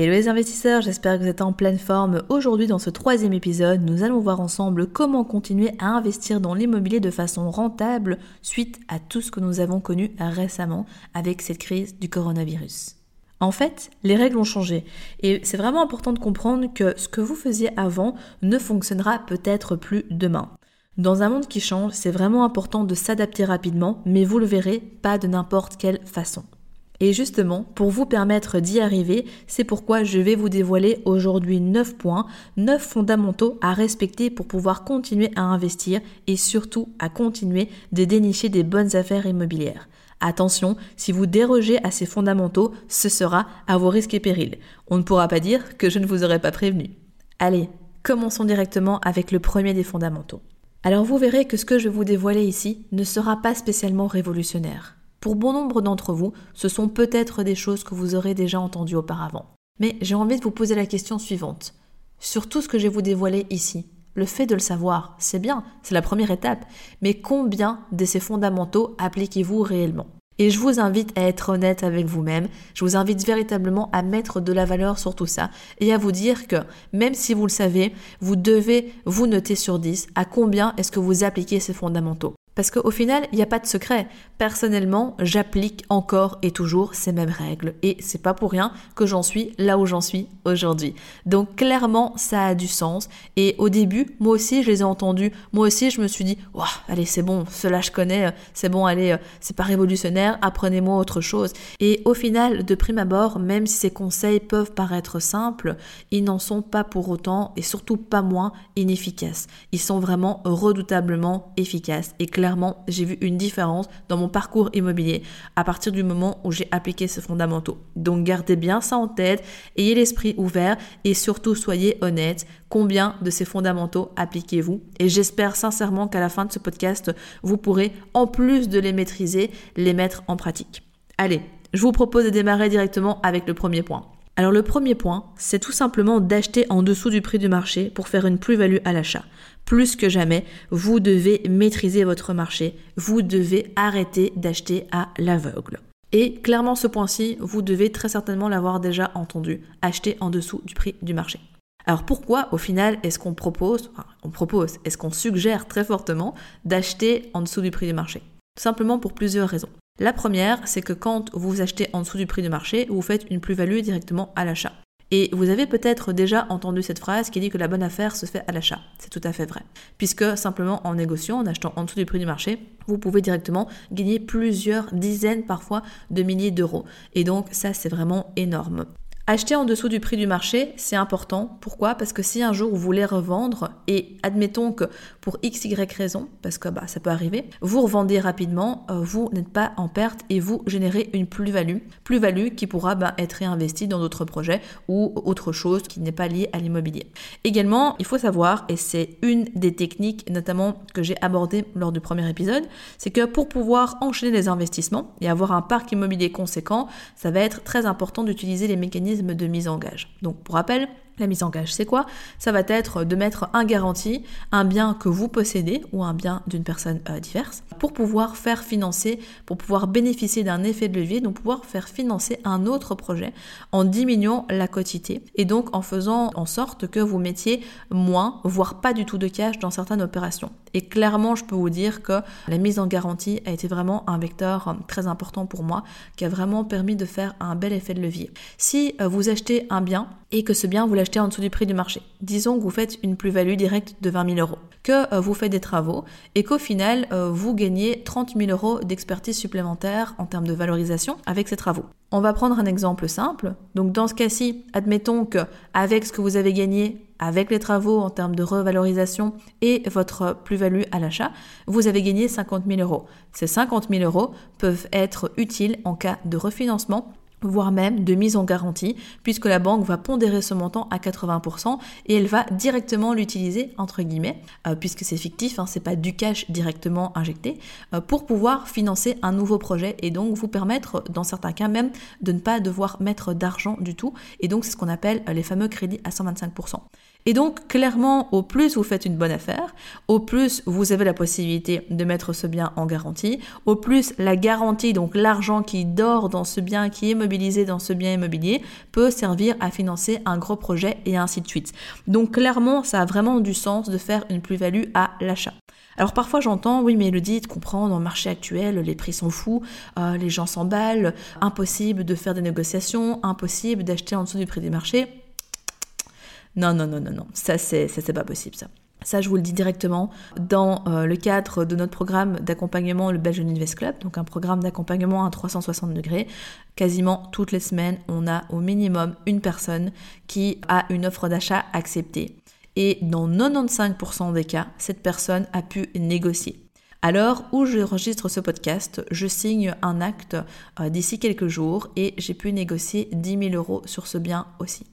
Hello les investisseurs, j'espère que vous êtes en pleine forme. Aujourd'hui dans ce troisième épisode, nous allons voir ensemble comment continuer à investir dans l'immobilier de façon rentable suite à tout ce que nous avons connu récemment avec cette crise du coronavirus. En fait, les règles ont changé et c'est vraiment important de comprendre que ce que vous faisiez avant ne fonctionnera peut-être plus demain. Dans un monde qui change, c'est vraiment important de s'adapter rapidement, mais vous le verrez, pas de n'importe quelle façon. Et justement, pour vous permettre d'y arriver, c'est pourquoi je vais vous dévoiler aujourd'hui 9 points, 9 fondamentaux à respecter pour pouvoir continuer à investir et surtout à continuer de dénicher des bonnes affaires immobilières. Attention, si vous dérogez à ces fondamentaux, ce sera à vos risques et périls. On ne pourra pas dire que je ne vous aurais pas prévenu. Allez, commençons directement avec le premier des fondamentaux. Alors vous verrez que ce que je vais vous dévoiler ici ne sera pas spécialement révolutionnaire. Pour bon nombre d'entre vous, ce sont peut-être des choses que vous aurez déjà entendues auparavant. Mais j'ai envie de vous poser la question suivante. Sur tout ce que je vais vous dévoiler ici, le fait de le savoir, c'est bien, c'est la première étape, mais combien de ces fondamentaux appliquez-vous réellement? Et je vous invite à être honnête avec vous-même. Je vous invite véritablement à mettre de la valeur sur tout ça et à vous dire que même si vous le savez, vous devez vous noter sur 10 à combien est-ce que vous appliquez ces fondamentaux. Parce qu'au final, il n'y a pas de secret. Personnellement, j'applique encore et toujours ces mêmes règles. Et c'est pas pour rien que j'en suis là où j'en suis aujourd'hui. Donc clairement, ça a du sens. Et au début, moi aussi, je les ai entendus. Moi aussi, je me suis dit, allez, c'est bon, cela je connais, c'est bon, allez, c'est pas révolutionnaire, apprenez-moi autre chose. Et au final, de prime abord, même si ces conseils peuvent paraître simples, ils n'en sont pas pour autant, et surtout pas moins, inefficaces. Ils sont vraiment redoutablement efficaces. Et clairement, j'ai vu une différence dans mon parcours immobilier à partir du moment où j'ai appliqué ces fondamentaux. Donc gardez bien ça en tête, ayez l'esprit ouvert et surtout soyez honnête. Combien de ces fondamentaux appliquez-vous? Et j'espère sincèrement qu'à la fin de ce podcast, vous pourrez, en plus de les maîtriser, les mettre en pratique. Allez, je vous propose de démarrer directement avec le premier point. Alors le premier point, c'est tout simplement d'acheter en dessous du prix du marché pour faire une plus-value à l'achat. Plus que jamais, vous devez maîtriser votre marché, vous devez arrêter d'acheter à l'aveugle. Et clairement ce point-ci, vous devez très certainement l'avoir déjà entendu, acheter en dessous du prix du marché. Alors pourquoi au final est-ce qu'on propose, on propose, est-ce qu'on suggère très fortement d'acheter en dessous du prix du marché? Tout simplement pour plusieurs raisons. La première, c'est que quand vous achetez en dessous du prix du marché, vous faites une plus-value directement à l'achat. Et vous avez peut-être déjà entendu cette phrase qui dit que la bonne affaire se fait à l'achat. C'est tout à fait vrai. Puisque simplement en négociant, en achetant en dessous du prix du marché, vous pouvez directement gagner plusieurs dizaines parfois de milliers d'euros. Et donc ça, c'est vraiment énorme. Acheter en dessous du prix du marché, c'est important. Pourquoi? Parce que si un jour vous voulez revendre, et admettons que pour x, y raison, parce que bah, ça peut arriver, vous revendez rapidement, euh, vous n'êtes pas en perte et vous générez une plus-value. Plus-value qui pourra bah, être réinvestie dans d'autres projets ou autre chose qui n'est pas liée à l'immobilier. Également, il faut savoir, et c'est une des techniques notamment que j'ai abordées lors du premier épisode, c'est que pour pouvoir enchaîner les investissements et avoir un parc immobilier conséquent, ça va être très important d'utiliser les mécanismes de mise en gage. Donc pour rappel, la mise en gage, c'est quoi? Ça va être de mettre un garantie, un bien que vous possédez ou un bien d'une personne euh, diverse, pour pouvoir faire financer, pour pouvoir bénéficier d'un effet de levier, donc pouvoir faire financer un autre projet en diminuant la quotité et donc en faisant en sorte que vous mettiez moins, voire pas du tout de cash dans certaines opérations. Et clairement, je peux vous dire que la mise en garantie a été vraiment un vecteur euh, très important pour moi, qui a vraiment permis de faire un bel effet de levier. Si euh, vous achetez un bien et que ce bien vous l'achetez en dessous du prix du marché. Disons que vous faites une plus-value directe de 20 000 euros, que euh, vous faites des travaux et qu'au final euh, vous gagnez 30 000 euros d'expertise supplémentaire en termes de valorisation avec ces travaux. On va prendre un exemple simple. Donc dans ce cas-ci, admettons que avec ce que vous avez gagné avec les travaux en termes de revalorisation et votre plus-value à l'achat, vous avez gagné 50 000 euros. Ces 50 000 euros peuvent être utiles en cas de refinancement voire même de mise en garantie, puisque la banque va pondérer ce montant à 80% et elle va directement l'utiliser, entre guillemets, euh, puisque c'est fictif, hein, c'est pas du cash directement injecté, euh, pour pouvoir financer un nouveau projet et donc vous permettre, dans certains cas même, de ne pas devoir mettre d'argent du tout. Et donc c'est ce qu'on appelle les fameux crédits à 125%. Et donc, clairement, au plus vous faites une bonne affaire, au plus vous avez la possibilité de mettre ce bien en garantie, au plus la garantie, donc l'argent qui dort dans ce bien, qui est mobilisé dans ce bien immobilier, peut servir à financer un gros projet et ainsi de suite. Donc, clairement, ça a vraiment du sens de faire une plus-value à l'achat. Alors parfois j'entends, oui mais Elodie, tu comprends, dans le marché actuel, les prix sont fous, euh, les gens s'emballent, impossible de faire des négociations, impossible d'acheter en dessous du prix du marché. Non, non, non, non, non. Ça, c'est, ça, c'est pas possible, ça. Ça, je vous le dis directement dans euh, le cadre de notre programme d'accompagnement, le Belgian Invest Club, donc un programme d'accompagnement à 360 degrés. Quasiment toutes les semaines, on a au minimum une personne qui a une offre d'achat acceptée. Et dans 95% des cas, cette personne a pu négocier. Alors où j'enregistre ce podcast, je signe un acte euh, d'ici quelques jours et j'ai pu négocier 10 000 euros sur ce bien aussi.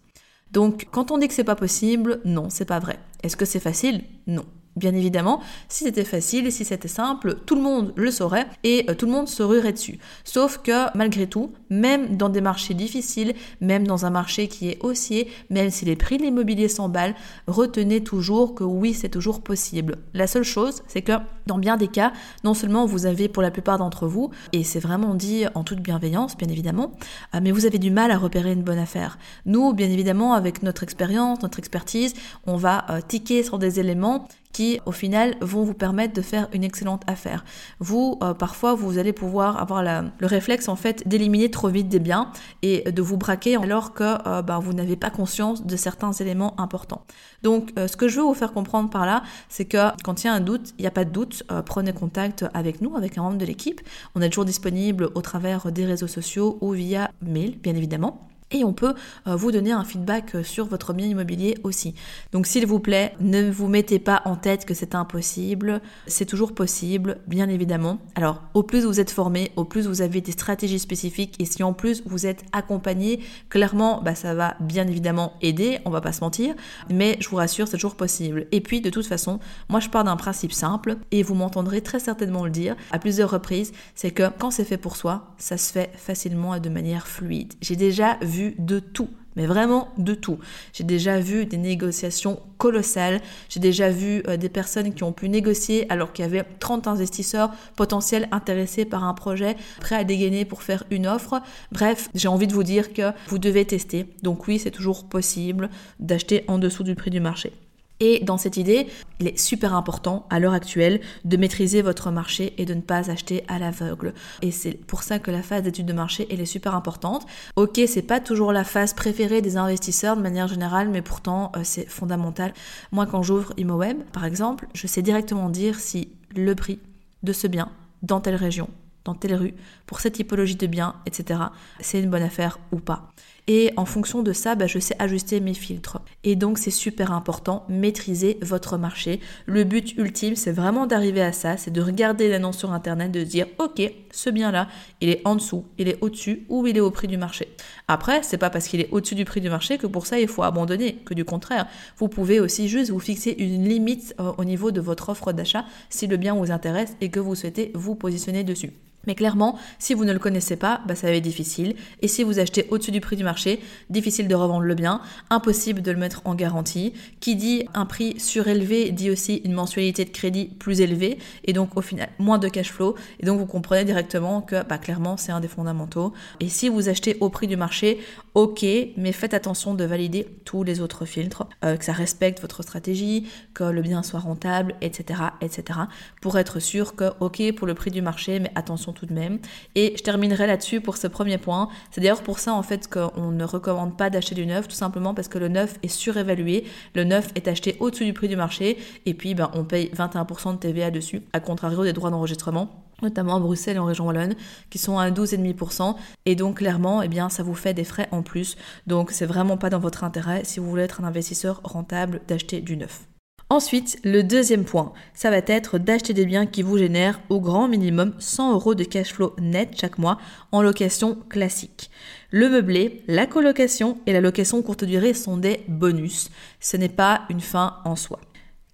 Donc quand on dit que c'est pas possible, non, c'est pas vrai. Est-ce que c'est facile? Non. Bien évidemment, si c'était facile et si c'était simple, tout le monde le saurait et euh, tout le monde se ruerait dessus. Sauf que malgré tout, même dans des marchés difficiles, même dans un marché qui est haussier, même si les prix de l'immobilier s'emballent, retenez toujours que oui, c'est toujours possible. La seule chose, c'est que dans bien des cas, non seulement vous avez pour la plupart d'entre vous, et c'est vraiment dit en toute bienveillance, bien évidemment, euh, mais vous avez du mal à repérer une bonne affaire. Nous, bien évidemment, avec notre expérience, notre expertise, on va euh, ticker sur des éléments qui au final vont vous permettre de faire une excellente affaire. Vous, euh, parfois, vous allez pouvoir avoir le réflexe en fait d'éliminer trop vite des biens et de vous braquer alors que euh, bah, vous n'avez pas conscience de certains éléments importants. Donc, euh, ce que je veux vous faire comprendre par là, c'est que quand il y a un doute, il n'y a pas de doute, prenez contact avec nous, avec un membre de l'équipe. On est toujours disponible au travers des réseaux sociaux ou via mail, bien évidemment. Et on peut euh, vous donner un feedback euh, sur votre bien immobilier aussi. Donc s'il vous plaît, ne vous mettez pas en tête que c'est impossible. C'est toujours possible, bien évidemment. Alors au plus vous êtes formé, au plus vous avez des stratégies spécifiques et si en plus vous êtes accompagné, clairement, bah, ça va bien évidemment aider, on va pas se mentir. Mais je vous rassure, c'est toujours possible. Et puis de toute façon, moi je pars d'un principe simple et vous m'entendrez très certainement le dire à plusieurs reprises, c'est que quand c'est fait pour soi, ça se fait facilement et de manière fluide. J'ai déjà vu de tout mais vraiment de tout. J'ai déjà vu des négociations colossales, j'ai déjà vu euh, des personnes qui ont pu négocier alors qu'il y avait 30 investisseurs potentiels intéressés par un projet, prêts à dégainer pour faire une offre. Bref, j'ai envie de vous dire que vous devez tester. Donc oui, c'est toujours possible d'acheter en dessous du prix du marché. Et dans cette idée, il est super important à l'heure actuelle de maîtriser votre marché et de ne pas acheter à l'aveugle. Et c'est pour ça que la phase d'étude de marché, est super importante. Ok, c'est pas toujours la phase préférée des investisseurs de manière générale, mais pourtant euh, c'est fondamental. Moi, quand j'ouvre ImoWeb, par exemple, je sais directement dire si le prix de ce bien dans telle région, dans telle rue, pour cette typologie de bien, etc., c'est une bonne affaire ou pas. Et en fonction de ça, bah, je sais ajuster mes filtres. Et donc c'est super important, maîtriser votre marché. Le but ultime, c'est vraiment d'arriver à ça, c'est de regarder l'annonce sur Internet, de dire, ok, ce bien-là, il est en dessous, il est au-dessus ou il est au prix du marché. Après, c'est pas parce qu'il est au-dessus du prix du marché que pour ça il faut abandonner, que du contraire. Vous pouvez aussi juste vous fixer une limite euh, au niveau de votre offre d'achat si le bien vous intéresse et que vous souhaitez vous positionner dessus. Mais clairement, si vous ne le connaissez pas, bah, ça va être difficile. Et si vous achetez au-dessus du prix du marché, difficile de revendre le bien, impossible de le mettre en garantie. Qui dit un prix surélevé dit aussi une mensualité de crédit plus élevée et donc au final moins de cash flow. Et donc vous comprenez directement que bah, clairement c'est un des fondamentaux. Et si vous achetez au prix du marché, ok, mais faites attention de valider tous les autres filtres, euh, que ça respecte votre stratégie, que le bien soit rentable, etc., etc. Pour être sûr que ok pour le prix du marché, mais attention tout de même. Et je terminerai là-dessus pour ce premier point. C'est d'ailleurs pour ça en fait qu'on ne recommande pas d'acheter du neuf, tout simplement parce que le neuf est surévalué. Le neuf est acheté au-dessus du prix du marché et puis ben, on paye 21% de TVA dessus, à contrario des droits d'enregistrement notamment à Bruxelles et en région Wallonne, qui sont à 12,5%. Et donc clairement, eh bien, ça vous fait des frais en plus. Donc c'est vraiment pas dans votre intérêt, si vous voulez être un investisseur rentable, d'acheter du neuf. Ensuite, le deuxième point, ça va être d'acheter des biens qui vous génèrent au grand minimum 100 euros de cash flow net chaque mois en location classique. Le meublé, la colocation et la location courte durée sont des bonus. Ce n'est pas une fin en soi.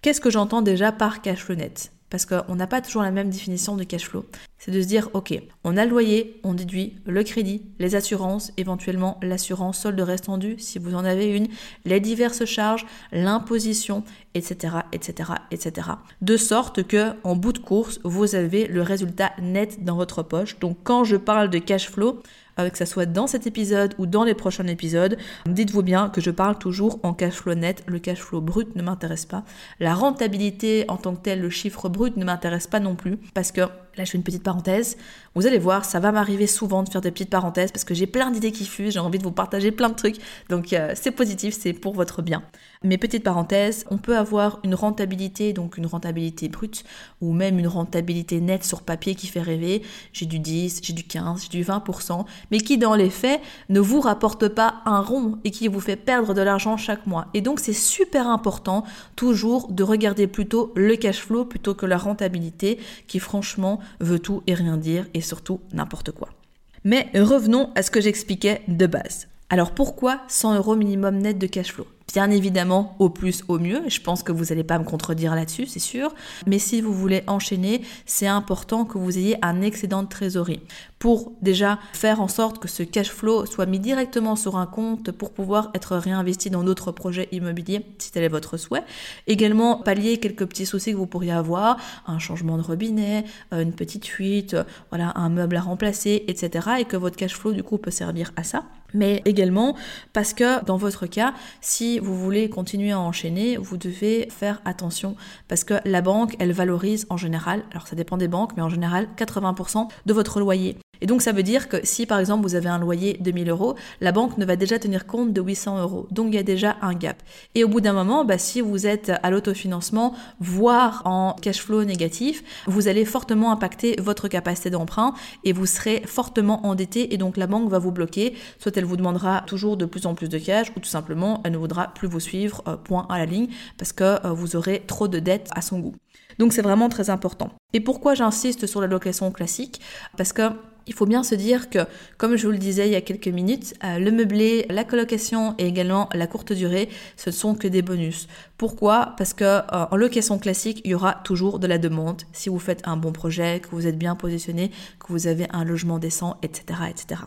Qu'est-ce que j'entends déjà par cash flow net? Parce qu'on n'a pas toujours la même définition de cash flow. C'est de se dire, ok, on a le loyer, on déduit le crédit, les assurances, éventuellement l'assurance solde restendu si vous en avez une, les diverses charges, l'imposition, etc., etc., etc. De sorte que, en bout de course, vous avez le résultat net dans votre poche. Donc, quand je parle de cash flow, euh, que ce soit dans cet épisode ou dans les prochains épisodes, dites-vous bien que je parle toujours en cash flow net. Le cash flow brut ne m'intéresse pas. La rentabilité en tant que telle, le chiffre brut ne m'intéresse pas non plus parce que Là, je fais une petite parenthèse. Vous allez voir, ça va m'arriver souvent de faire des petites parenthèses parce que j'ai plein d'idées qui fusent, j'ai envie de vous partager plein de trucs. Donc, euh, c'est positif, c'est pour votre bien. Mais petite parenthèse, on peut avoir une rentabilité, donc une rentabilité brute, ou même une rentabilité nette sur papier qui fait rêver. J'ai du 10, j'ai du 15, j'ai du 20%, mais qui dans les faits ne vous rapporte pas un rond et qui vous fait perdre de l'argent chaque mois. Et donc, c'est super important toujours de regarder plutôt le cash flow plutôt que la rentabilité qui franchement veut tout et rien dire et surtout n'importe quoi. Mais revenons à ce que j'expliquais de base. Alors pourquoi 100 euros minimum net de cash flow? Bien évidemment, au plus, au mieux. Je pense que vous n'allez pas me contredire là-dessus, c'est sûr. Mais si vous voulez enchaîner, c'est important que vous ayez un excédent de trésorerie pour déjà faire en sorte que ce cash flow soit mis directement sur un compte pour pouvoir être réinvesti dans d'autres projets immobiliers si tel est votre souhait. Également, pallier quelques petits soucis que vous pourriez avoir, un changement de robinet, euh, une petite fuite, euh, voilà, un meuble à remplacer, etc. Et que votre cash flow du coup peut servir à ça mais également parce que dans votre cas, si vous voulez continuer à enchaîner, vous devez faire attention parce que la banque, elle valorise en général, alors ça dépend des banques, mais en général 80% de votre loyer. Et donc ça veut dire que si par exemple vous avez un loyer de 1000 euros, la banque ne va déjà tenir compte de 800 euros. Donc il y a déjà un gap. Et au bout d'un moment, bah, si vous êtes à l'autofinancement, voire en cash flow négatif, vous allez fortement impacter votre capacité d'emprunt et vous serez fortement endetté et donc la banque va vous bloquer. Soit elle vous demandera toujours de plus en plus de cash ou tout simplement elle ne voudra plus vous suivre euh, point à la ligne parce que euh, vous aurez trop de dettes à son goût. Donc c'est vraiment très important. Et pourquoi j'insiste sur la location classique? Parce que il faut bien se dire que, comme je vous le disais il y a quelques minutes, euh, le meublé, la colocation et également la courte durée, ce ne sont que des bonus. Pourquoi? Parce que euh, en location classique, il y aura toujours de la demande. Si vous faites un bon projet, que vous êtes bien positionné, que vous avez un logement décent, etc., etc.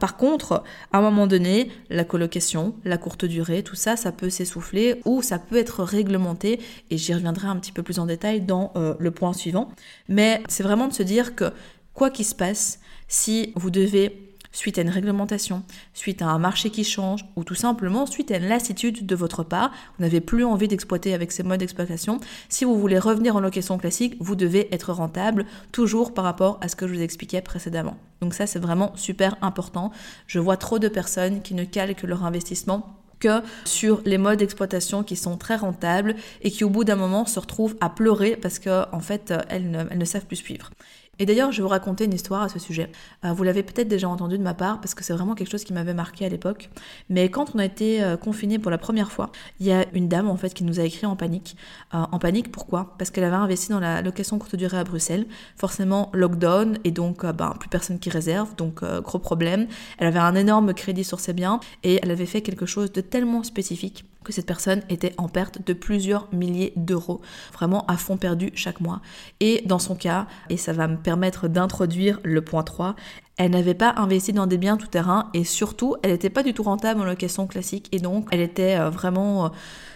Par contre, à un moment donné, la colocation, la courte durée, tout ça, ça peut s'essouffler ou ça peut être réglementé. Et j'y reviendrai un petit peu plus en détail dans euh, le point suivant. Mais c'est vraiment de se dire que quoi qu'il se passe, si vous devez suite à une réglementation, suite à un marché qui change, ou tout simplement suite à une lassitude de votre part, vous n'avez plus envie d'exploiter avec ces modes d'exploitation, si vous voulez revenir en location classique, vous devez être rentable, toujours par rapport à ce que je vous expliquais précédemment. Donc ça, c'est vraiment super important. Je vois trop de personnes qui ne calquent leur investissement que sur les modes d'exploitation qui sont très rentables et qui au bout d'un moment se retrouvent à pleurer parce qu'en en fait elles ne, elles ne savent plus suivre. Et d'ailleurs, je vais vous raconter une histoire à ce sujet. Euh, vous l'avez peut-être déjà entendu de ma part parce que c'est vraiment quelque chose qui m'avait marqué à l'époque. Mais quand on a été euh, confiné pour la première fois, il y a une dame en fait qui nous a écrit en panique. Euh, en panique, pourquoi? Parce qu'elle avait investi dans la location courte durée à Bruxelles. Forcément, lockdown et donc ben, plus personne qui réserve, donc gros problème. Elle avait un énorme crédit sur ses biens et elle avait fait quelque chose de tellement spécifique cette personne était en perte de plusieurs milliers d'euros, vraiment à fond perdu chaque mois. Et dans son cas, et ça va me permettre d'introduire le point 3, elle n'avait pas investi dans des biens tout terrain et surtout, elle n'était pas du tout rentable en location classique et donc elle était euh, vraiment euh,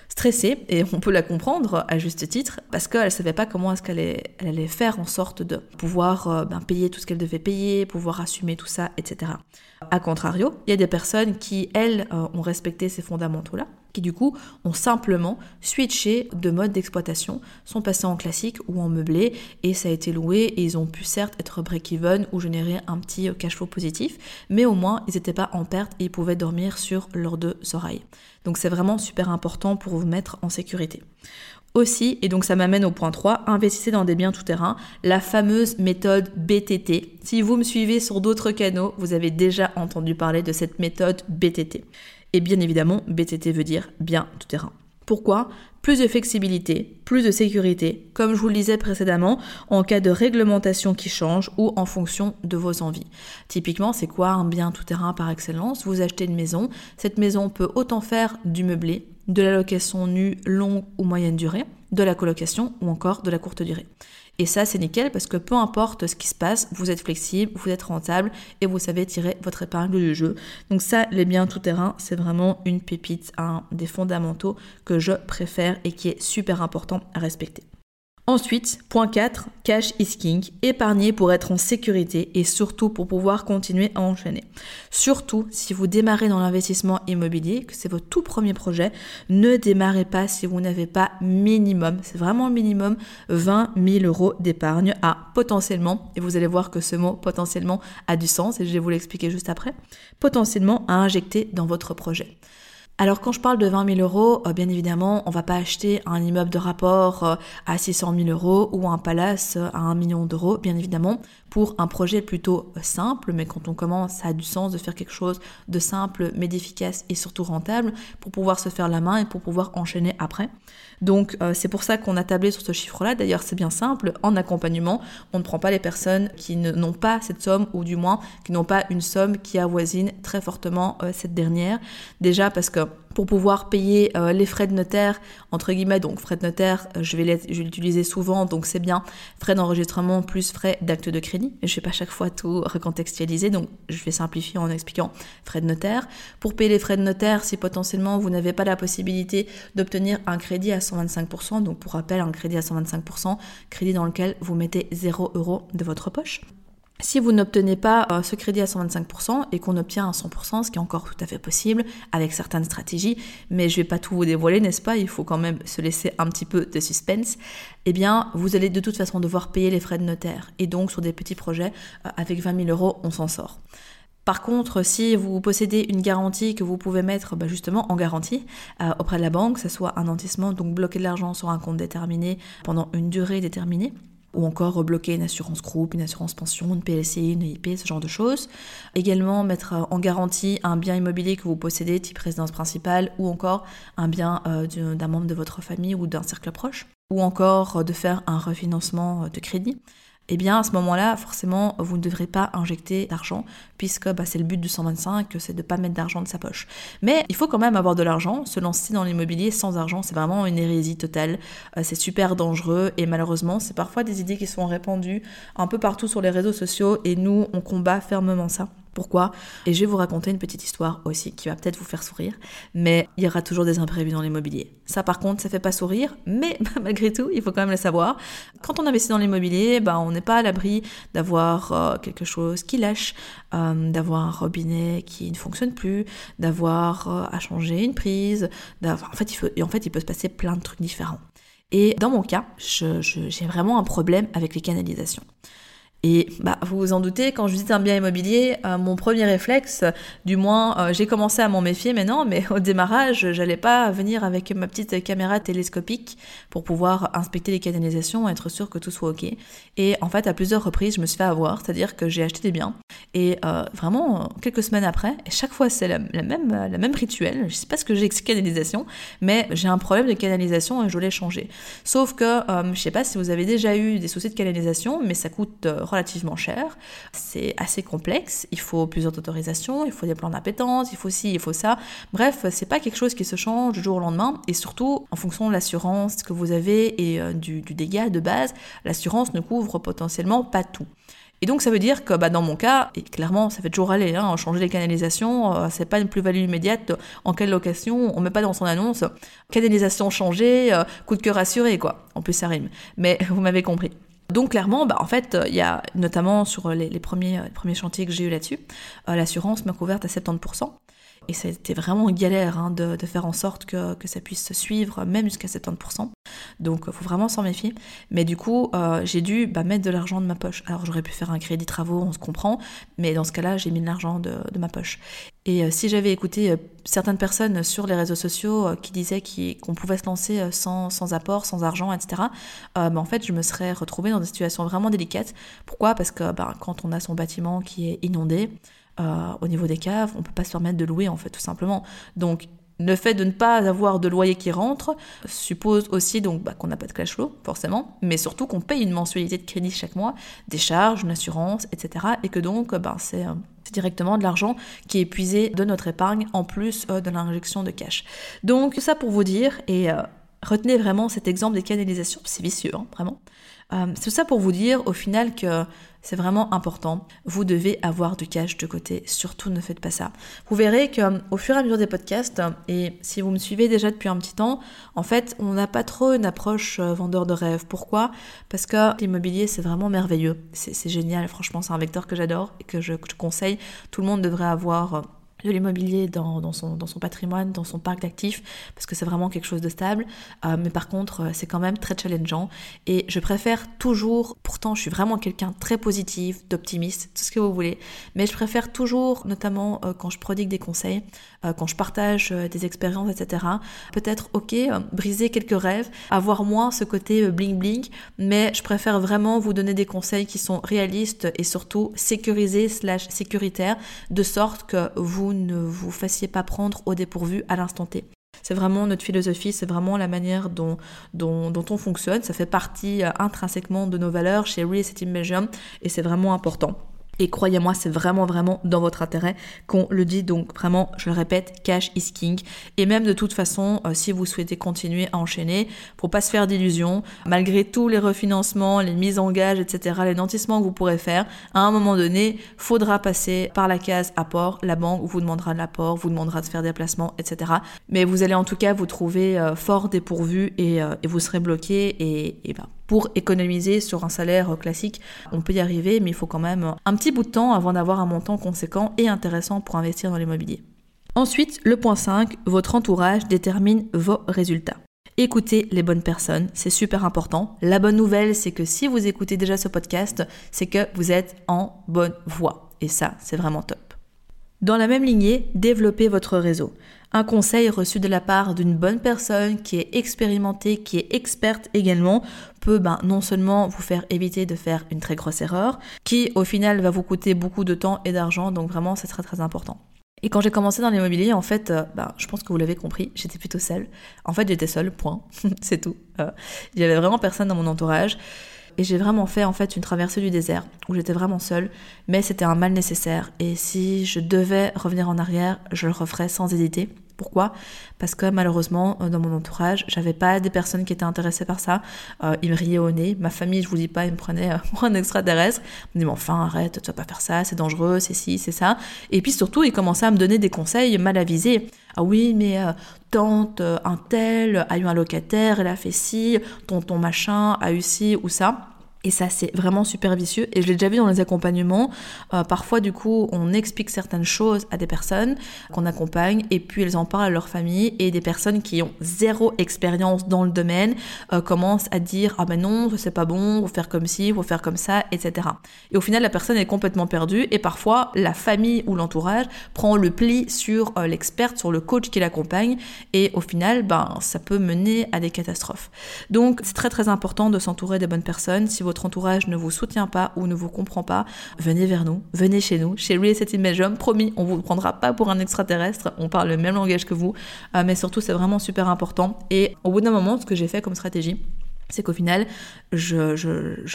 stressée et on peut la comprendre à juste titre parce qu'elle ne savait pas comment est-ce qu'elle allait, allait, faire en sorte de pouvoir euh, ben, payer tout ce qu'elle devait payer, pouvoir assumer tout ça, etc. A contrario, il y a des personnes qui, elles, ont respecté ces fondamentaux-là qui du coup ont simplement switché de mode d'exploitation, sont passés en classique ou en meublé et ça a été loué et ils ont pu certes être break-even ou générer un petit cash flow positif, mais au moins ils n'étaient pas en perte et ils pouvaient dormir sur leurs deux oreilles. Donc c'est vraiment super important pour vous mettre en sécurité. Aussi, et donc ça m'amène au point 3, investissez dans des biens tout-terrain, la fameuse méthode BTT. Si vous me suivez sur d'autres canaux, vous avez déjà entendu parler de cette méthode BTT. Et bien évidemment, BTT veut dire bien tout terrain. Pourquoi? Plus de flexibilité, plus de sécurité, comme je vous le disais précédemment, en cas de réglementation qui change ou en fonction de vos envies. Typiquement, c'est quoi un bien tout-terrain par excellence? Vous achetez une maison, cette maison peut autant faire du meublé, de la location nue longue ou moyenne durée, de la colocation ou encore de la courte durée. Et ça, c'est nickel parce que peu importe ce qui se passe, vous êtes flexible, vous êtes rentable et vous savez tirer votre épingle du jeu. Donc ça, les biens tout-terrain, c'est vraiment une pépite, un des fondamentaux que je préfère et qui est super important à respecter. Ensuite, point 4, cash is king, épargner pour être en sécurité et surtout pour pouvoir continuer à enchaîner. Surtout si vous démarrez dans l'investissement immobilier, que c'est votre tout premier projet, ne démarrez pas si vous n'avez pas minimum, c'est vraiment minimum, 20 000 euros d'épargne à potentiellement, et vous allez voir que ce mot potentiellement a du sens et je vais vous l'expliquer juste après, potentiellement à injecter dans votre projet. Alors quand je parle de 20 000 euros, euh, bien évidemment, on va pas acheter un immeuble de rapport euh, à 600 000 euros ou un palace euh, à 1 million d'euros, bien évidemment, pour un projet plutôt simple, mais quand on commence, ça a du sens de faire quelque chose de simple, mais d'efficace et surtout rentable pour pouvoir se faire la main et pour pouvoir enchaîner après. Donc c'est pour ça qu'on a tablé sur ce chiffre-là. D'ailleurs, c'est bien simple. En accompagnement, on ne prend pas les personnes qui n'ont pas cette somme ou du moins qui n'ont pas une somme qui avoisine très fortement cette dernière. Déjà parce que pour pouvoir payer euh, les frais de notaire, entre guillemets, donc frais de notaire, euh, je vais l'utiliser souvent, donc c'est bien, frais d'enregistrement plus frais d'acte de crédit. Je ne vais pas chaque fois tout recontextualiser, donc je vais simplifier en expliquant frais de notaire. Pour payer les frais de notaire, si potentiellement vous n'avez pas la possibilité d'obtenir un crédit à 125%, donc pour rappel, un crédit à 125%, crédit dans lequel vous mettez 0 euros de votre poche. Si vous n'obtenez pas euh, ce crédit à 125% et qu'on obtient à 100%, ce qui est encore tout à fait possible avec certaines stratégies, mais je ne vais pas tout vous dévoiler, n'est-ce pas? Il faut quand même se laisser un petit peu de suspense. Eh bien, vous allez de toute façon devoir payer les frais de notaire. Et donc, sur des petits projets, euh, avec 20 000 euros, on s'en sort. Par contre, si vous possédez une garantie que vous pouvez mettre bah, justement en garantie euh, auprès de la banque, que ce soit un nantissement, donc bloquer de l'argent sur un compte déterminé pendant une durée déterminée, ou encore bloquer une assurance groupe, une assurance pension, une PLC, une IP, ce genre de choses. Également mettre en garantie un bien immobilier que vous possédez, type résidence principale, ou encore un bien euh, d'un membre de votre famille ou d'un cercle proche, ou encore euh, de faire un refinancement de crédit eh bien à ce moment-là, forcément, vous ne devrez pas injecter d'argent, puisque bah, c'est le but du 125, c'est de ne pas mettre d'argent de sa poche. Mais il faut quand même avoir de l'argent, se lancer dans l'immobilier sans argent, c'est vraiment une hérésie totale, euh, c'est super dangereux, et malheureusement, c'est parfois des idées qui sont répandues un peu partout sur les réseaux sociaux, et nous, on combat fermement ça. Pourquoi? Et je vais vous raconter une petite histoire aussi qui va peut-être vous faire sourire, mais il y aura toujours des imprévus dans l'immobilier. Ça par contre, ça fait pas sourire, mais malgré tout, il faut quand même le savoir. Quand on investit dans l'immobilier, bah, on n'est pas à l'abri d'avoir euh, quelque chose qui lâche, euh, d'avoir un robinet qui ne fonctionne plus, d'avoir euh, à changer une prise, en fait, en fait, il peut se passer plein de trucs différents. Et dans mon cas, j'ai vraiment un problème avec les canalisations. Et bah, vous vous en doutez, quand je visite un bien immobilier, euh, mon premier réflexe, du moins euh, j'ai commencé à m'en méfier maintenant, mais au démarrage, j'allais pas venir avec ma petite caméra télescopique pour pouvoir inspecter les canalisations, être sûr que tout soit ok. Et en fait, à plusieurs reprises, je me suis fait avoir, c'est-à-dire que j'ai acheté des biens. Et euh, vraiment, quelques semaines après, et chaque fois c'est la, même, la même rituel, je sais pas ce que j'ai avec canalisation, mais j'ai un problème de canalisation et je voulais changer. Sauf que, je sais pas si vous avez déjà eu des soucis de canalisation, mais ça coûte relativement cher. C'est assez complexe. Il faut plusieurs autorisations, il faut des plans d'appétence, il faut ci, il faut ça. Bref, c'est pas quelque chose qui se change du jour au lendemain. Et surtout, en fonction de l'assurance que vous avez et euh, du, dégât de base, l'assurance ne couvre potentiellement pas tout. Et donc ça veut dire que bah, dans mon cas, et clairement ça fait toujours aller, hein, changer les canalisations, euh, c'est pas une plus-value immédiate. En quelle location On met pas dans son annonce canalisation changée, euh, coup de cœur assuré quoi. En plus ça rime. Mais vous m'avez compris. Donc clairement, bah, en fait, il y a notamment sur les, premiers, chantiers que j'ai eu là-dessus, euh, l'assurance m'a couverte à 70%. Et c'était vraiment une galère hein, de, faire en sorte que, ça puisse se suivre, même jusqu'à 70%. Donc il faut vraiment s'en méfier. Mais du coup, euh, j'ai dû bah, mettre de l'argent de ma poche. Alors j'aurais pu faire un crédit travaux, on se comprend, mais dans ce cas-là, j'ai mis de l'argent de, ma poche. Et euh, si j'avais écouté euh, certaines personnes sur les réseaux sociaux qui disaient qu'on pouvait se lancer sans, apport, sans argent, etc., bah, en fait, je me serais retrouvée dans des situations vraiment délicates. Pourquoi? Parce que bah, quand on a son bâtiment qui est inondé, au niveau des caves, on peut pas se permettre de louer en fait tout simplement. Donc Le fait de ne pas avoir de loyer qui rentre suppose aussi donc bah, qu'on n'a pas de cash flow, forcément, mais surtout qu'on paye une mensualité de crédit chaque mois, des charges, une assurance, etc. Et que donc bah, c'est directement de l'argent qui est épuisé de notre épargne en plus de l'injection de cash. Donc ça pour vous dire, et retenez vraiment cet exemple des canalisations, c'est vicieux, hein, vraiment. Euh, c'est ça pour vous dire au final que c'est vraiment important. Vous devez avoir du cash de côté. Surtout ne faites pas ça. Vous verrez que au fur et à mesure des podcasts, et si vous me suivez déjà depuis un petit temps, en fait, on n'a pas trop une approche euh, vendeur de rêve. Pourquoi? Parce que l'immobilier, c'est vraiment merveilleux. C'est génial. Franchement, c'est un vecteur que j'adore et que je, que je conseille. Tout le monde devrait avoir euh, de l'immobilier dans, son, patrimoine, dans son parc d'actifs, parce que c'est vraiment quelque chose de stable. Euh, mais par contre, euh, c'est quand même très challengeant. Et je préfère toujours, pourtant je suis vraiment quelqu'un très positif, d'optimiste, tout ce que vous voulez, mais je préfère toujours, notamment euh, quand je prodigue des conseils, quand je partage des expériences, etc., peut-être, ok, briser quelques rêves, avoir moins ce côté bling bling, mais je préfère vraiment vous donner des conseils qui sont réalistes et surtout sécurisés slash sécuritaires, de sorte que vous ne vous fassiez pas prendre au dépourvu à l'instant T. C'est vraiment notre philosophie, c'est vraiment la manière dont, on fonctionne. Ça fait partie euh, intrinsèquement de nos valeurs chez Real Estate et c'est vraiment important. Et croyez-moi, c'est vraiment vraiment dans votre intérêt qu'on le dit. Donc vraiment, je le répète, cash is king. Et même de toute façon, euh, si vous souhaitez continuer à enchaîner, faut pas se faire d'illusions. Malgré tous les refinancements, les mises en gage, etc., les nantissements que vous pourrez faire, à un moment donné, faudra passer par la case apport. La banque vous demandera de l'apport, vous demandera de faire des placements, etc. Mais vous allez en tout cas vous trouver euh, fort dépourvu et, euh, et vous serez bloqué et, et ben, pour économiser sur un salaire classique. On peut y arriver, mais il faut quand même un petit bout de temps avant d'avoir un montant conséquent et intéressant pour investir dans l'immobilier. Ensuite, le point 5, votre entourage détermine vos résultats. Écoutez les bonnes personnes, c'est super important. La bonne nouvelle, c'est que si vous écoutez déjà ce podcast, c'est que vous êtes en bonne voie. Et ça, c'est vraiment top. Dans la même lignée, développez votre réseau. Un conseil reçu de la part d'une bonne personne qui est expérimentée, qui est experte également, peut ben, non seulement vous faire éviter de faire une très grosse erreur, qui au final va vous coûter beaucoup de temps et d'argent, donc vraiment c'est très très important. Et quand j'ai commencé dans l'immobilier, en fait, ben, je pense que vous l'avez compris, j'étais plutôt seule. En fait, j'étais seule, point. c'est tout. Euh, il y avait vraiment personne dans mon entourage et j'ai vraiment fait en fait une traversée du désert où j'étais vraiment seule, mais c'était un mal nécessaire et si je devais revenir en arrière, je le referais sans hésiter. Pourquoi? Parce que malheureusement, euh, dans mon entourage, j'avais pas des personnes qui étaient intéressées par ça. Euh, ils me riaient au nez. Ma famille, je vous dis pas, ils me prenaient euh, pour un extraterrestre. Ils me disaient, mais enfin, arrête, tu vas pas faire ça, c'est dangereux, c'est ci, c'est ça. Et puis surtout, ils commençaient à me donner des conseils mal avisés. Ah oui, mais tante, un tel a eu un locataire, elle a fait ci, tonton machin a eu ci ou ça. Et ça, c'est vraiment super vicieux. Et je l'ai déjà vu dans les accompagnements. Euh, parfois, du coup, on explique certaines choses à des personnes qu'on accompagne et puis elles en parlent à leur famille et des personnes qui ont zéro expérience dans le domaine euh, commencent à dire ah ben non, c'est pas bon, faut faire comme ci, faut faire comme ça, etc. Et au final, la personne est complètement perdue et parfois la famille ou l'entourage prend le pli sur euh, l'experte, sur le coach qui l'accompagne et au final, ben ça peut mener à des catastrophes. Donc, c'est très très important de s'entourer des bonnes personnes. Si votre entourage ne vous soutient pas ou ne vous comprend pas, venez vers nous, venez chez nous, chez Real Estate Medium. Promis, on vous prendra pas pour un extraterrestre, on parle le même langage que vous, euh, mais surtout c'est vraiment super important. Et au bout d'un moment, ce que j'ai fait comme stratégie, c'est qu'au final, je,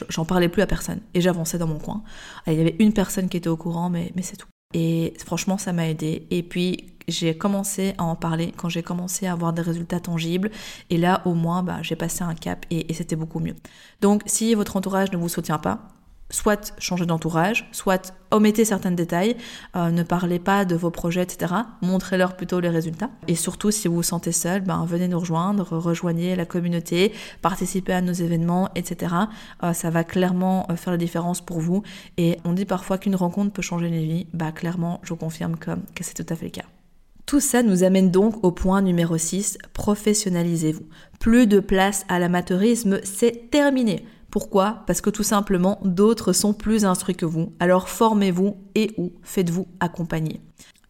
j'en parlais plus à personne et j'avançais dans mon coin. Il y avait une personne qui était au courant, mais, mais c'est tout. Et franchement, ça m'a aidé. Et puis, j'ai commencé à en parler quand j'ai commencé à avoir des résultats tangibles. Et là, au moins, bah, j'ai passé un cap et, c'était beaucoup mieux. Donc, si votre entourage ne vous soutient pas, soit changer d'entourage, soit omettez certains détails, euh, ne parlez pas de vos projets, etc. Montrez-leur plutôt les résultats. Et surtout, si vous vous sentez seul, ben, venez nous rejoindre, rejoignez la communauté, participez à nos événements, etc. Euh, ça va clairement euh, faire la différence pour vous. Et on dit parfois qu'une rencontre peut changer les vies. Bah, clairement, je vous confirme que c'est tout à fait le cas. Tout ça nous amène donc au point numéro 6, professionnalisez-vous. Plus de place à l'amateurisme, c'est terminé. Pourquoi? Parce que tout simplement, d'autres sont plus instruits que vous. Alors formez-vous et ou faites-vous accompagner.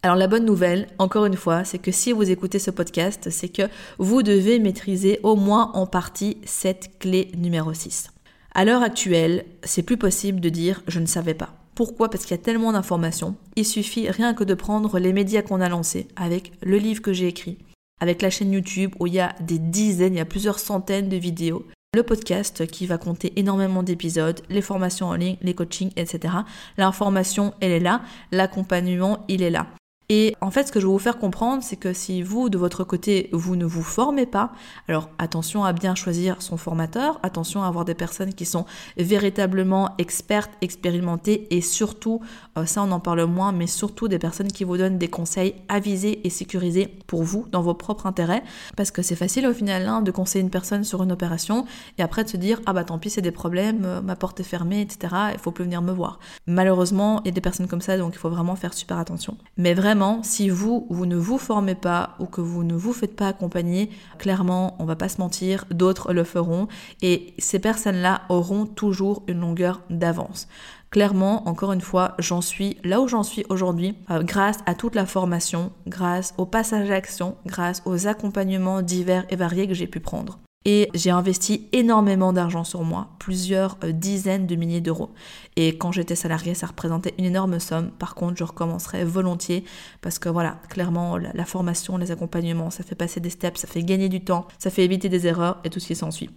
Alors la bonne nouvelle, encore une fois, c'est que si vous écoutez ce podcast, c'est que vous devez maîtriser au moins en partie cette clé numéro 6. À l'heure actuelle, c'est plus possible de dire je ne savais pas. Pourquoi? Parce qu'il y a tellement d'informations. Il suffit rien que de prendre les médias qu'on a lancés, avec le livre que j'ai écrit, avec la chaîne YouTube où il y a des dizaines, il y a plusieurs centaines de vidéos, le podcast qui va compter énormément d'épisodes, les formations en ligne, les coachings, etc. L'information, elle est là, l'accompagnement, il est là. Et en fait, ce que je veux vous faire comprendre, c'est que si vous, de votre côté, vous ne vous formez pas, alors attention à bien choisir son formateur, attention à avoir des personnes qui sont véritablement expertes, expérimentées et surtout, euh, ça on en parle moins, mais surtout des personnes qui vous donnent des conseils avisés et sécurisés pour vous, dans vos propres intérêts. Parce que c'est facile au final hein, de conseiller une personne sur une opération et après de se dire, ah bah tant pis, c'est des problèmes, euh, ma porte est fermée, etc. Il faut plus venir me voir. Malheureusement, il y a des personnes comme ça, donc il faut vraiment faire super attention. Mais vraiment, si vous, vous ne vous formez pas ou que vous ne vous faites pas accompagner, clairement, on va pas se mentir, d'autres le feront et ces personnes-là auront toujours une longueur d'avance. Clairement, encore une fois, j'en suis là où j'en suis aujourd'hui euh, grâce à toute la formation, grâce au passage à grâce aux accompagnements divers et variés que j'ai pu prendre. Et j'ai investi énormément d'argent sur moi, plusieurs euh, dizaines de milliers d'euros. Et quand j'étais salarié, ça représentait une énorme somme. Par contre, je recommencerai volontiers parce que voilà, clairement, la, formation, les accompagnements, ça fait passer des steps, ça fait gagner du temps, ça fait éviter des erreurs et tout ce qui s'ensuit.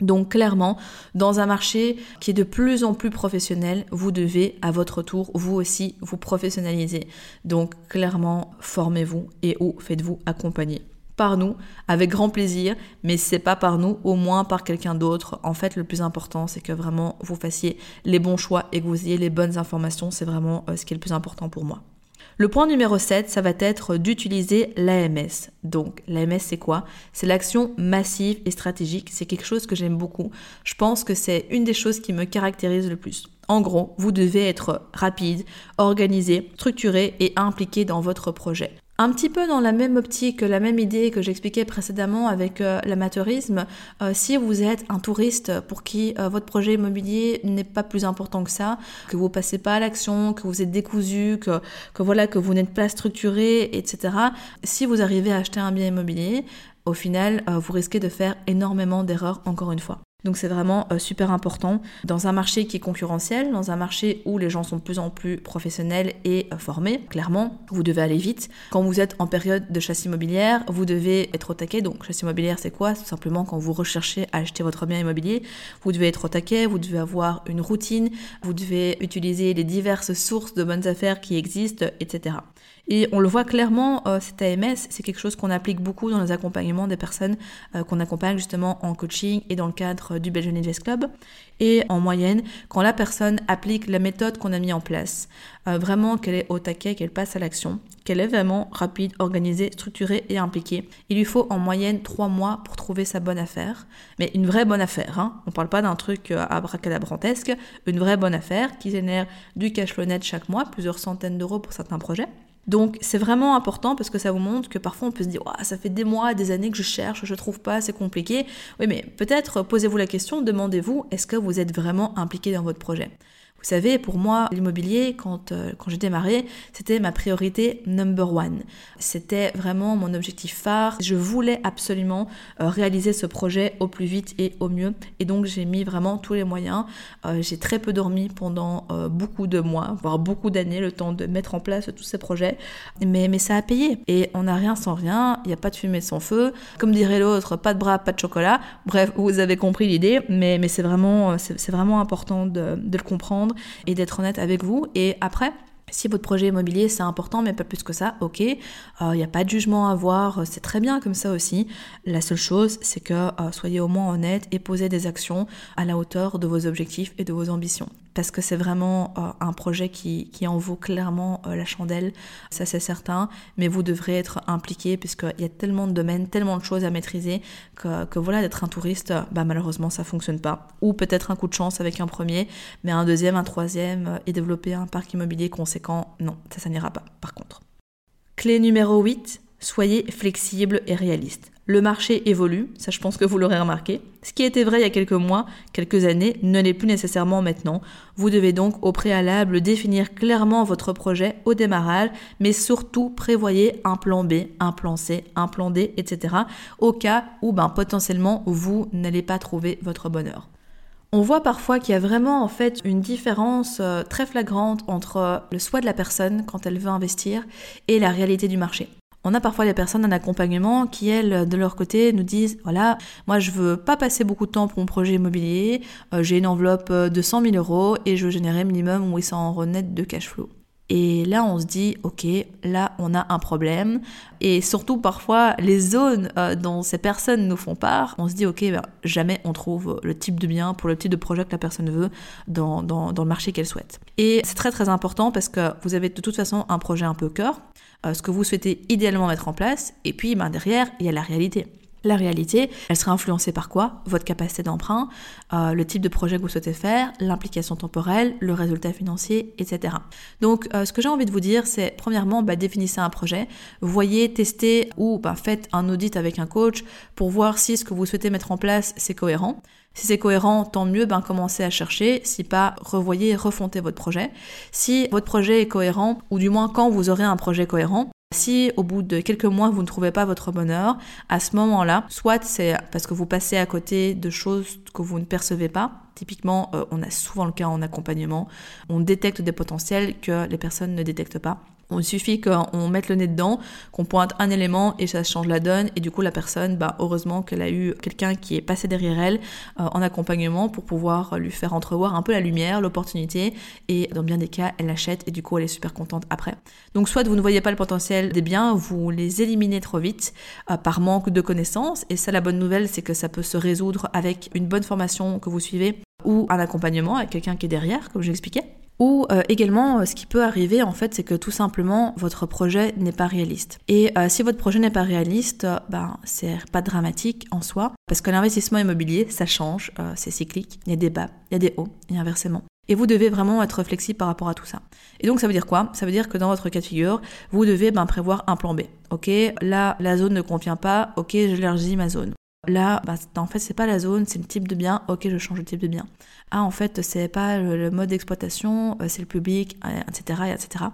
Donc clairement, dans un marché qui est de plus en plus professionnel, vous devez à votre tour, vous aussi, vous professionnaliser. Donc clairement, formez-vous et ou faites-vous accompagner par nous, avec grand plaisir, mais c'est pas par nous, au moins par quelqu'un d'autre. En fait, le plus important, c'est que vraiment vous fassiez les bons choix et que vous ayez les bonnes informations. C'est vraiment euh, ce qui est le plus important pour moi. Le point numéro 7, ça va être d'utiliser l'AMS. Donc, l'AMS, c'est quoi? C'est l'action massive et stratégique. C'est quelque chose que j'aime beaucoup. Je pense que c'est une des choses qui me caractérise le plus. En gros, vous devez être rapide, organisé, structuré et impliqué dans votre projet. Un petit peu dans la même optique, la même idée que j'expliquais précédemment avec euh, l'amateurisme, euh, si vous êtes un touriste pour qui euh, votre projet immobilier n'est pas plus important que ça, que vous passez pas à l'action, que vous êtes décousu, que, que voilà que vous n'êtes pas structuré, etc. Si vous arrivez à acheter un bien immobilier, au final, vous risquez de faire énormément d'erreurs encore une fois. Donc c'est vraiment euh, super important dans un marché qui est concurrentiel, dans un marché où les gens sont de plus en plus professionnels et euh, formés. Clairement, vous devez aller vite. Quand vous êtes en période de chasse immobilière, vous devez être au taquet. Donc chasse immobilière, c'est quoi? Tout simplement quand vous recherchez à acheter votre bien immobilier, vous devez être au taquet, vous devez avoir une routine, vous devez utiliser les diverses sources de bonnes affaires qui existent, etc. Et on le voit clairement, euh, cet AMS, c'est quelque chose qu'on applique beaucoup dans les accompagnements des personnes euh, qu'on accompagne justement en coaching et dans le cadre du Belgian Invest Club. Et en moyenne, quand la personne applique la méthode qu'on a mis en place, euh, vraiment qu'elle est au taquet, qu'elle passe à l'action, qu'elle est vraiment rapide, organisée, structurée et impliquée, il lui faut en moyenne trois mois pour trouver sa bonne affaire. Mais une vraie bonne affaire, hein. on parle pas d'un truc abracadabrantesque, une vraie bonne affaire qui génère du cash flow net chaque mois, plusieurs centaines d'euros pour certains projets. Donc c'est vraiment important parce que ça vous montre que parfois on peut se dire ça fait des mois, des années que je cherche, je trouve pas, c'est compliqué. Oui mais peut-être posez-vous la question, demandez-vous est-ce que vous êtes vraiment impliqué dans votre projet? Vous savez, pour moi, l'immobilier, quand, euh, quand j'ai démarré, c'était ma priorité number one. C'était vraiment mon objectif phare. Je voulais absolument euh, réaliser ce projet au plus vite et au mieux. Et donc, j'ai mis vraiment tous les moyens. Euh, j'ai très peu dormi pendant beaucoup de mois, voire beaucoup d'années, le temps de mettre en place tous ces projets. Mais, mais ça a payé. Et on n'a rien sans rien. Il n'y a pas de fumée sans feu. Comme dirait l'autre, pas de bras, pas de chocolat. Bref, vous avez compris l'idée. Mais, mais c'est vraiment, vraiment important de, de le comprendre et d'être honnête avec vous. Et après, si votre projet immobilier c'est important mais pas plus que ça, ok, il euh, n'y a pas de jugement à avoir, c'est très bien comme ça aussi. La seule chose c'est que euh, soyez au moins honnête et posez des actions à la hauteur de vos objectifs et de vos ambitions parce que c'est vraiment euh, un projet qui, en vaut clairement euh, la chandelle, ça c'est certain, mais vous devrez être impliqué puisqu'il y a tellement de domaines, tellement de choses à maîtriser que, que voilà, d'être un touriste, bah, malheureusement ça fonctionne pas. Ou peut-être un coup de chance avec un premier, mais un deuxième, un troisième euh, et développer un parc immobilier conséquent, non, ça ça n'ira pas par contre. Clé numéro 8, soyez flexible et réaliste. Le marché évolue, ça je pense que vous l'aurez remarqué. Ce qui était vrai il y a quelques mois, quelques années, ne l'est plus nécessairement maintenant. Vous devez donc au préalable définir clairement votre projet au démarrage, mais surtout prévoyez un plan B, un plan C, un plan D, etc. au cas où ben, potentiellement vous n'allez pas trouver votre bonheur. On voit parfois qu'il y a vraiment en fait une différence euh, très flagrante entre le souhait de la personne quand elle veut investir et la réalité du marché. On a parfois des personnes en accompagnement qui, elles, de leur côté, nous disent, voilà, moi je veux pas passer beaucoup de temps pour mon projet immobilier, euh, j'ai une enveloppe de 100 000 euros et je veux générer minimum 800 euros net de cash flow. Et là, on se dit, ok, là, on a un problème. Et surtout, parfois, les zones euh, dont ces personnes nous font part, on se dit, ok, ben, jamais on trouve le type de bien pour le type de projet que la personne veut dans, dans, dans le marché qu'elle souhaite. Et c'est très très important parce que vous avez de toute façon un projet un peu cœur, ce que vous souhaitez idéalement mettre en place, et puis ben, derrière, il y a la réalité. La réalité, elle sera influencée par quoi? Votre capacité d'emprunt, euh, le type de projet que vous souhaitez faire, l'implication temporelle, le résultat financier, etc. Donc, euh, ce que j'ai envie de vous dire, c'est premièrement, bah, définissez un projet, voyez, testez ou bah, faites un audit avec un coach pour voir si ce que vous souhaitez mettre en place, c'est cohérent. Si c'est cohérent, tant mieux, ben commencez à chercher. Si pas, revoyez, refontez votre projet. Si votre projet est cohérent, ou du moins quand vous aurez un projet cohérent, si au bout de quelques mois vous ne trouvez pas votre bonheur, à ce moment-là, soit c'est parce que vous passez à côté de choses que vous ne percevez pas. Typiquement, euh, on a souvent le cas en accompagnement, on détecte des potentiels que les personnes ne détectent pas. Il suffit qu'on mette le nez dedans, qu'on pointe un élément et ça change la donne. Et du coup, la personne, bah, heureusement qu'elle a eu quelqu'un qui est passé derrière elle euh, en accompagnement pour pouvoir lui faire entrevoir un peu la lumière, l'opportunité. Et dans bien des cas, elle l'achète et du coup, elle est super contente après. Donc, soit vous ne voyez pas le potentiel des biens, vous les éliminez trop vite euh, par manque de connaissances. Et ça, la bonne nouvelle, c'est que ça peut se résoudre avec une bonne formation que vous suivez ou un accompagnement avec quelqu'un qui est derrière, comme j'expliquais. Ou euh, également, euh, ce qui peut arriver en fait, c'est que tout simplement votre projet n'est pas réaliste. Et euh, si votre projet n'est pas réaliste, ben c'est pas dramatique en soi, parce que l'investissement immobilier, ça change, c'est cyclique, il y a des bas, il y a des hauts, et inversement. Et vous devez vraiment être flexible par rapport à tout ça. Et donc ça veut dire quoi? Ça veut dire que dans votre cas de figure, vous devez ben, prévoir un plan B. Ok, là la zone ne convient pas, ok, j'élargis ma zone. Là, bah, en fait, c'est pas la zone, c'est le type de bien. Ok, je change de type de bien. Ah, en fait, c'est pas le, mode d'exploitation, euh, c'est le public, etc., euh, etc.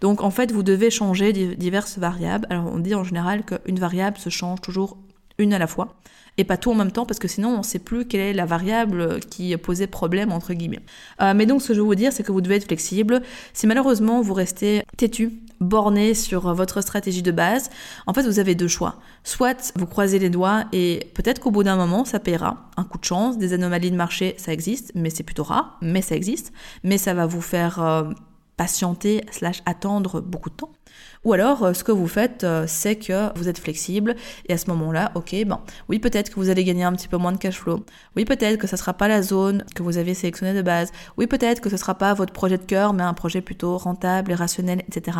Donc, en fait, vous devez changer diverses variables. Alors, on dit en général qu'une variable se change toujours une à la fois et pas tout en même temps parce que sinon on ne sait plus quelle est la variable qui posait problème entre guillemets. Euh, mais donc ce que je veux vous dire c'est que vous devez être flexible. Si malheureusement vous restez têtu, borné sur votre stratégie de base, en fait vous avez deux choix. Soit vous croisez les doigts et peut-être qu'au bout d'un moment ça paiera. Un coup de chance, des anomalies de marché ça existe, mais c'est plutôt rare, mais ça existe. Mais ça va vous faire euh, patienter slash attendre beaucoup de temps. Ou alors, euh, ce que vous faites, euh, c'est que vous êtes flexible et à ce moment-là, ok, ben oui, peut-être que vous allez gagner un petit peu moins de cash flow. Oui, peut-être que ce sera pas la zone que vous avez sélectionnée de base. Oui, peut-être que ce sera pas votre projet de cœur, mais un projet plutôt rentable et rationnel, etc.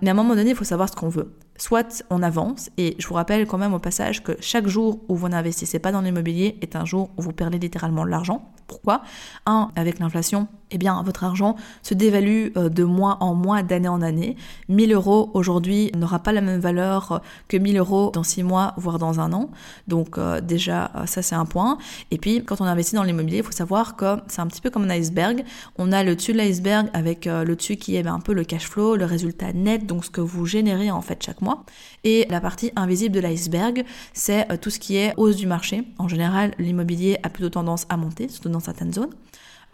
Mais à un moment donné, il faut savoir ce qu'on veut. Soit on avance, et je vous rappelle quand même au passage que chaque jour où vous n'investissez pas dans l'immobilier est un jour où vous perdez littéralement de l'argent. Pourquoi? Un, avec l'inflation, eh bien, votre argent se dévalue euh, de mois en mois, d'année en année. 1000 euros aujourd'hui n'aura pas la même valeur que 1000 euros dans 6 mois, voire dans un an. Donc, euh, déjà, euh, ça, c'est un point. Et puis, quand on investit dans l'immobilier, il faut savoir que c'est un petit peu comme un iceberg. On a le dessus de l'iceberg avec le dessus qui est ben, un peu le cash flow, le résultat net, donc ce que vous générez en fait chaque mois. Et la partie invisible de l'iceberg, c'est tout ce qui est hausse du marché. En général, l'immobilier a plutôt tendance à monter, surtout dans certaines zones.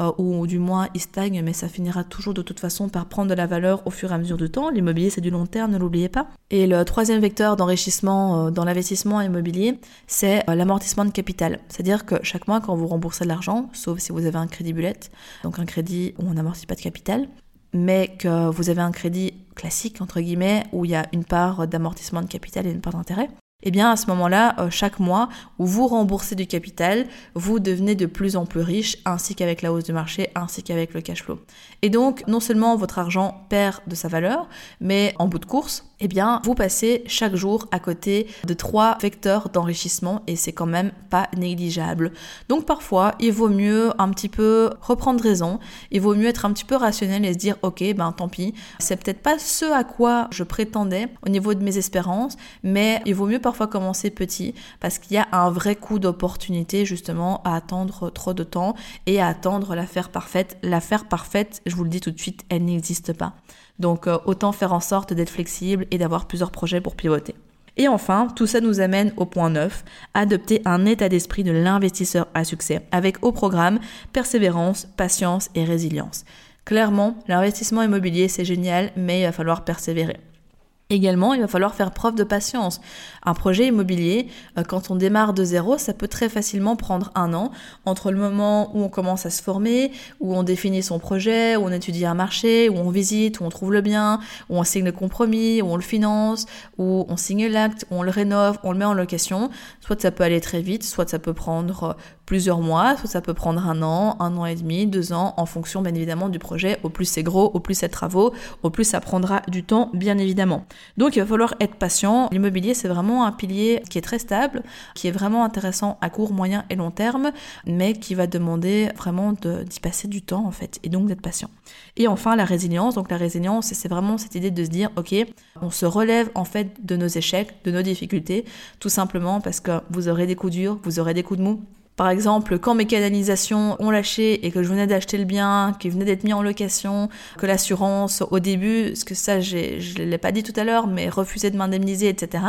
Euh, ou du moins il stagne, mais ça finira toujours de toute façon par prendre de la valeur au fur et à mesure du temps. L'immobilier, c'est du long terme, ne l'oubliez pas. Et le troisième vecteur d'enrichissement euh, dans l'investissement immobilier, c'est euh, l'amortissement de capital. C'est-à-dire que chaque mois, quand vous remboursez de l'argent, sauf si vous avez un crédit bullet, donc un crédit où on n'amortit pas de capital, mais que vous avez un crédit classique, entre guillemets, où il y a une part d'amortissement de capital et une part d'intérêt, eh bien à ce moment-là, euh, chaque mois où vous remboursez du capital, vous devenez de plus en plus riche, ainsi qu'avec la hausse du marché, ainsi qu'avec le cash flow. Et donc, non seulement votre argent perd de sa valeur, mais en bout de course, eh bien, vous passez chaque jour à côté de trois vecteurs d'enrichissement et c'est quand même pas négligeable. Donc parfois, il vaut mieux un petit peu reprendre raison, il vaut mieux être un petit peu rationnel et se dire, ok, ben tant pis, c'est peut-être pas ce à quoi je prétendais au niveau de mes espérances, mais il vaut mieux parfois commencer petit parce qu'il y a un vrai coup d'opportunité justement à attendre trop de temps et à attendre l'affaire parfaite. L'affaire parfaite, je vous le dis tout de suite, elle n'existe pas. Donc euh, autant faire en sorte d'être flexible et d'avoir plusieurs projets pour pivoter. Et enfin, tout ça nous amène au point 9, adopter un état d'esprit de l'investisseur à succès, avec au programme persévérance, patience et résilience. Clairement, l'investissement immobilier c'est génial, mais il va falloir persévérer. Également, il va falloir faire preuve de patience. Un projet immobilier, euh, quand on démarre de zéro, ça peut très facilement prendre un an entre le moment où on commence à se former, où on définit son projet, où on étudie un marché, où on visite, où on trouve le bien, où on signe le compromis, où on le finance, où on signe l'acte, où on le rénove, on le met en location. Soit ça peut aller très vite, soit ça peut prendre plusieurs mois, soit ça peut prendre un an, un an et demi, deux ans, en fonction bien évidemment du projet. Au plus c'est gros, au plus c'est travaux, au plus ça prendra du temps, bien évidemment. Donc il va falloir être patient. L'immobilier, c'est vraiment un pilier qui est très stable, qui est vraiment intéressant à court, moyen et long terme, mais qui va demander vraiment d'y passer du temps en fait, et donc d'être patient. Et enfin, la résilience. Donc la résilience, c'est vraiment cette idée de se dire, ok, on se relève en fait de nos échecs, de nos difficultés, tout simplement parce que vous aurez des coups durs, vous aurez des coups de mou, par exemple, quand mes canalisations ont lâché et que je venais d'acheter le bien, qu'il venait d'être mis en location, que l'assurance au début, parce que ça je ne l'ai pas dit tout à l'heure, mais refusait de m'indemniser, etc.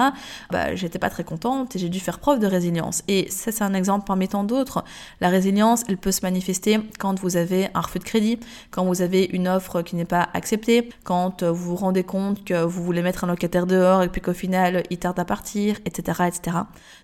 Bah, j'étais pas très contente et j'ai dû faire preuve de résilience. Et ça c'est un exemple parmi tant d'autres. La résilience, elle peut se manifester quand vous avez un refus de crédit, quand vous avez une offre qui n'est pas acceptée, quand vous vous rendez compte que vous voulez mettre un locataire dehors et puis qu'au final il tarde à partir, etc., etc.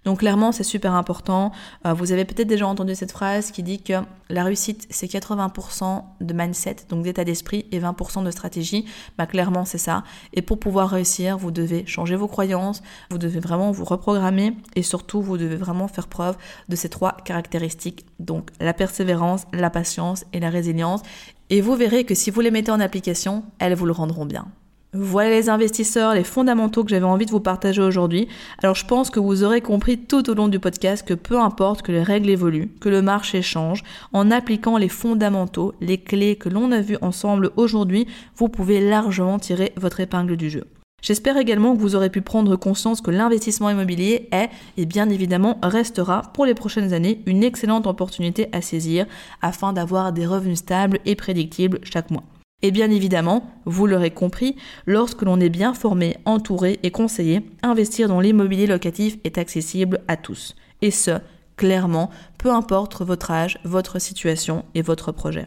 Donc clairement c'est super important. Euh, vous avez peut-être déjà entendu cette phrase qui dit que la réussite, c'est 80% de mindset, donc d'état d'esprit, et 20% de stratégie. Bah, clairement, c'est ça. Et pour pouvoir réussir, vous devez changer vos croyances, vous devez vraiment vous reprogrammer, et surtout, vous devez vraiment faire preuve de ces trois caractéristiques. Donc, la persévérance, la patience et la résilience. Et vous verrez que si vous les mettez en application, elles vous le rendront bien. Voilà les investisseurs, les fondamentaux que j'avais envie de vous partager aujourd'hui. Alors je pense que vous aurez compris tout au long du podcast que peu importe que les règles évoluent, que le marché change, en appliquant les fondamentaux, les clés que l'on a vues ensemble aujourd'hui, vous pouvez largement tirer votre épingle du jeu. J'espère également que vous aurez pu prendre conscience que l'investissement immobilier est et bien évidemment restera pour les prochaines années une excellente opportunité à saisir afin d'avoir des revenus stables et prédictibles chaque mois. Et bien évidemment, vous l'aurez compris, lorsque l'on est bien formé, entouré et conseillé, investir dans l'immobilier locatif est accessible à tous. Et ce, clairement, peu importe votre âge, votre situation et votre projet.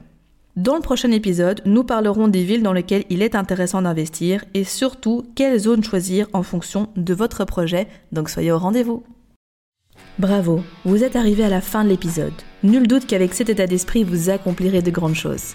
Dans le prochain épisode, nous parlerons des villes dans lesquelles il est intéressant d'investir et surtout quelle zone choisir en fonction de votre projet, donc soyez au rendez-vous. Bravo, vous êtes arrivé à la fin de l'épisode. Nul doute qu'avec cet état d'esprit, vous accomplirez de grandes choses.